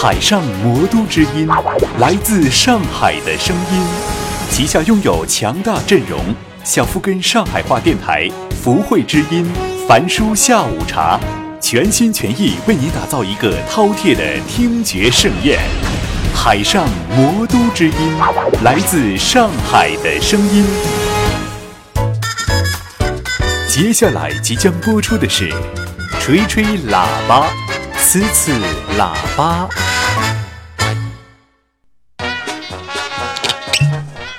海上魔都之音，来自上海的声音。旗下拥有强大阵容，小夫根上海话电台、福慧之音、凡书下午茶，全心全意为你打造一个饕餮的听觉盛宴。海上魔都之音，来自上海的声音。接下来即将播出的是《吹吹喇叭》。呲呲喇叭，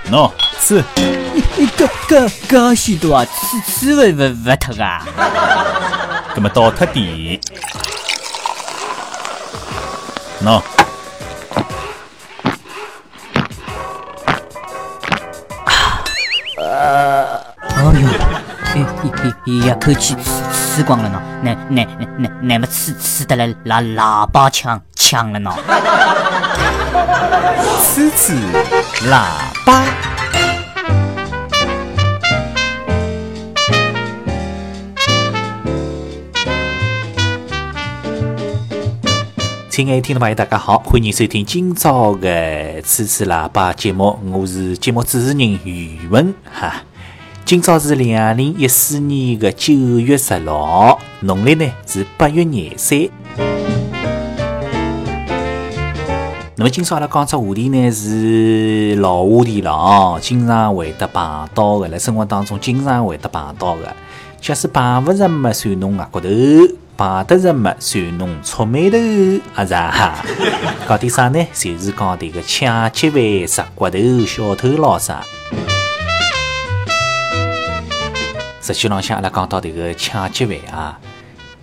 喏，呲，一个个高许多啊，呲呲不不不脱啊，那么倒脱点，喏，呃，哎呦，一一一口气。呲。吃光了呢，那那那那么吃吃的来拿喇叭枪枪了呢？吃吃喇叭。亲爱的听众朋友，大家好，欢迎收听今朝的吃吃喇叭节目，我是节目主持人宇文哈。今朝是两零一四年的九月十六，农历呢是八月廿三。那么今朝阿拉讲只话题呢是老话题了哦，经常会得碰到的，辣生活当中经常会得碰到的。假使碰勿着么，算侬额骨头；碰得着么，算侬臭眉头。阿是哈，讲点啥呢？就是讲这个抢劫犯、杀骨头、小偷咾啥。实际浪向阿拉讲到迭个抢劫犯啊，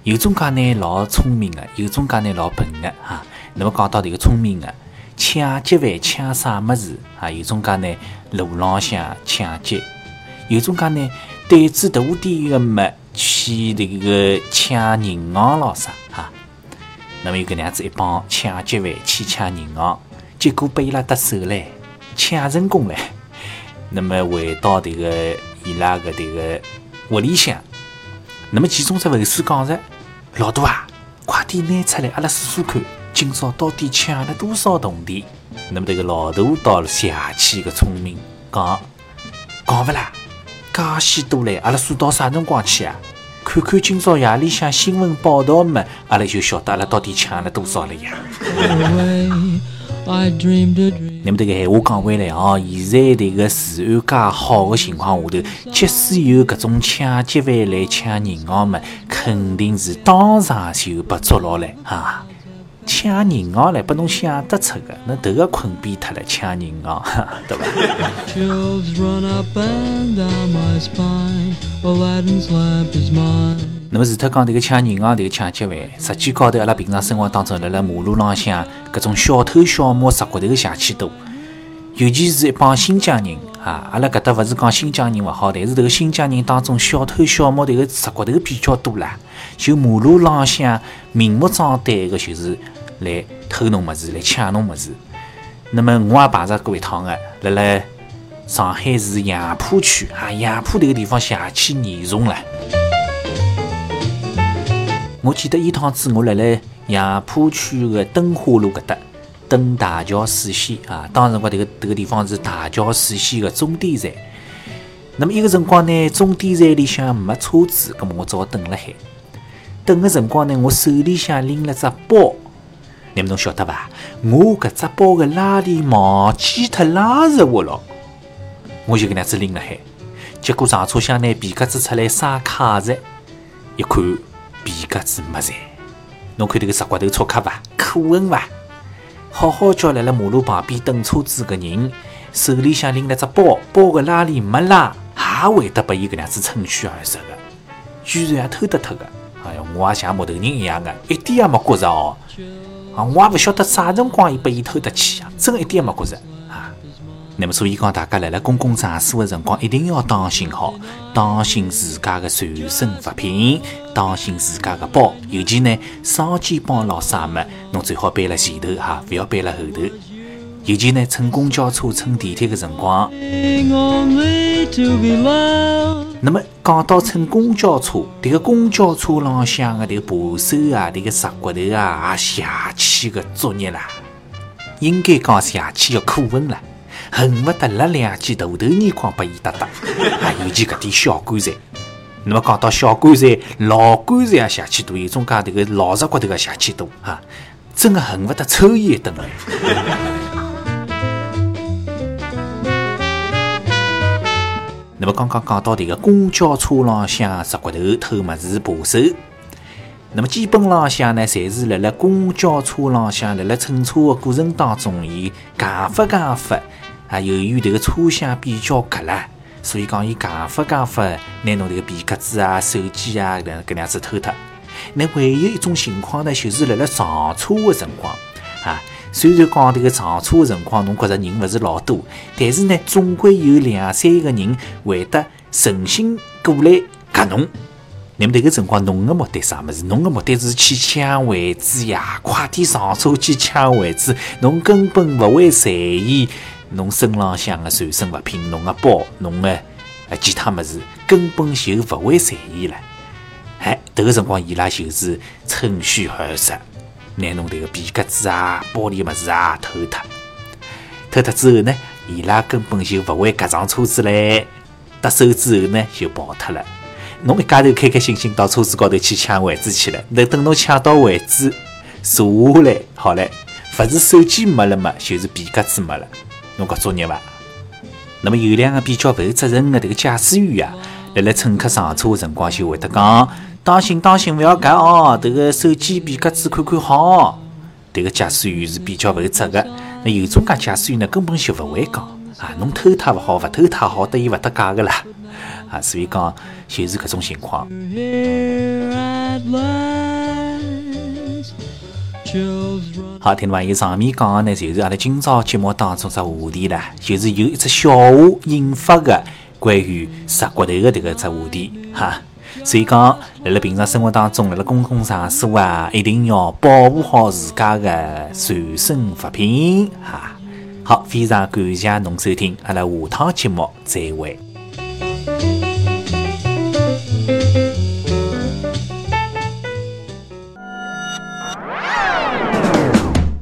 有种介呢老聪明个，有种介呢老笨个啊。那么讲到迭个聪明个抢劫犯抢啥物事啊？有种介呢路浪向抢劫，有种介呢胆子大点个么去迭个抢银行咯啥啊。那么有搿能样子一帮抢劫犯去抢银行，结果被伊拉得手唻，抢成功唻。那么回到迭个伊拉个迭个。屋里向，那么其中只卫士讲着：“老大啊，快点拿出来，阿拉数数看，今朝到底抢了多少铜钿？”那么这个老大到了邪气个聪明，讲讲勿啦，介许多嘞，阿拉数到啥辰光去啊？看看今朝夜里向新闻报道么，阿拉就晓得阿拉到底抢了多少了呀。那么这个闲话讲回来哦，现在这个治安介好的情况下头，即使有搿种抢劫犯来抢银行嘛，肯定是当场就被捉牢了啊！抢银行来，拨侬想得出的，那头个困毙脱了，抢银行，对吧？那么除脱讲迭个抢银行、迭个抢劫犯，实际高头阿拉平常生活当中，辣辣马路浪向，搿种小偷小摸、杀骨头个邪气多。尤其是一帮新疆人啊，阿拉搿搭勿是讲新疆人勿好，但是迭个新疆人当中小偷小摸迭个杀骨头比较多啦。就马路浪向明目张胆个，就是来偷侬物事、来抢侬物事。那么我也碰着过一趟个，辣辣上海市杨浦区啊，杨浦迭个地方邪气严重了。我记得一趟子，我辣辣杨浦区个灯花路搿搭等大桥水线啊。当时我迭个迭个地方是大桥水线个终点站。那么一个辰光呢，终点站里向没车子，葛末我只好等辣海。等个辰光呢，我手里向拎了只包，你们侬晓得伐？我搿只包个拉链忘记脱拉着我了，我就搿能样子拎辣海。结果上车厢拿皮夹子出来刷卡子，一看。皮夹子没在，侬看这个石骨头错卡伐？可恨伐？好好叫辣辣马路旁边等车子个人，手里向拎了只包，包个拉链没拉，还会得拨伊搿样子趁虚而入个，居然还偷得脱个！哎呀，我也像木头人一样个，一点也没觉着哦。啊，我也勿晓得啥辰光伊拨伊偷得去啊，真一点也没觉着啊。那么，所以讲，大家来了公共场所的辰光，一定要当心好，当心自家的随身物品，当心自家的包，尤其呢，双肩包咾啥么，侬最好背辣前头哈，不要背辣后头。尤其呢，乘公交车、乘地铁的辰光。那么，讲到乘公交车，迭个公交车浪向的迭个把手啊，迭个石骨头啊，也邪气个作孽啦。应该讲邪气要可恨了，恨不得拉两记大头眼眶拨伊搭搭。尤其搿点小棺材。那么讲到小棺材、老棺材也邪气多，有种讲迭个老石骨头个邪气多啊，真个恨不得抽伊一顿。那么刚刚讲到迭个公交车浪向石骨头偷物事扒手，那么基本浪向呢，侪是辣辣公交车浪向辣辣乘车个过程当中，伊讲法讲法啊，由于迭个车厢比较隔啦，所以讲伊讲法讲法，拿侬迭个皮夹子啊、手机啊搿搿样子偷脱。那唯一一种情况呢，就是辣辣上车个辰光啊。虽然讲迭个上车的辰光，侬觉着人勿是老多，但是呢，总归有两三个人会得存心过来夹侬。那么迭个辰光，侬个目的啥物事？侬个目的是去抢位置呀！快点上车去抢位置，侬根本勿会在意侬身浪向的随身物品，侬个包，侬个呃其他物事，根本就勿会在意了。哎，迭个辰光伊拉就是趁虚而入。拿侬迭个皮夹子啊、包里物事啊偷脱，偷脱之后呢，伊拉根本就勿会夹上车子来，得手之后呢就跑脱了。侬一家头开开心心到车子高头去抢位置去了，那等侬抢到位置坐下来，好嘞，勿是手机没了嘛，就是皮夹子没了，侬搿作孽伐？那么有两个比较负责任的迭个驾驶员啊，辣辣乘客上车的辰光就会得讲。当心，当心，勿要夹哦！这个手机皮夹子看看好。这个驾驶员是比较负责的。那有种介驾驶员呢，根本就勿会讲啊，侬偷他勿好，勿偷他好，得伊勿得假个啦啊！所以讲就是搿种情况。好，听众朋友上面讲的呢，就是阿拉今朝节目当中只话题啦，就是有一只笑话引发的关于杀骨头的这个只话题哈。所以讲，辣辣平常生活当中，辣辣公共场所啊，一定要保护好自家的随身物品哈。好，非常感谢侬收听，阿拉下趟节目再会。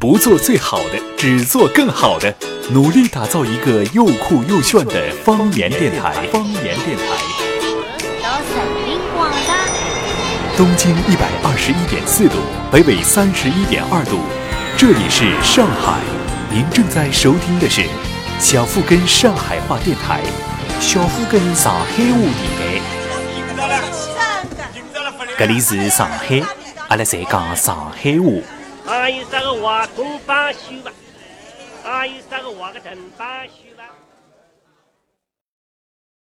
不做最好的，只做更好的，努力打造一个又酷又炫的方言电台。方言电台。东经一百二十一点四度，北纬三十一点二度，这里是上海。您正在收听的是小富根上海话电台，小富根上海话电台。这里是上海，阿拉侪讲上海话。还有啥个瓦工帮修吧，还有啥个瓦个藤帮修。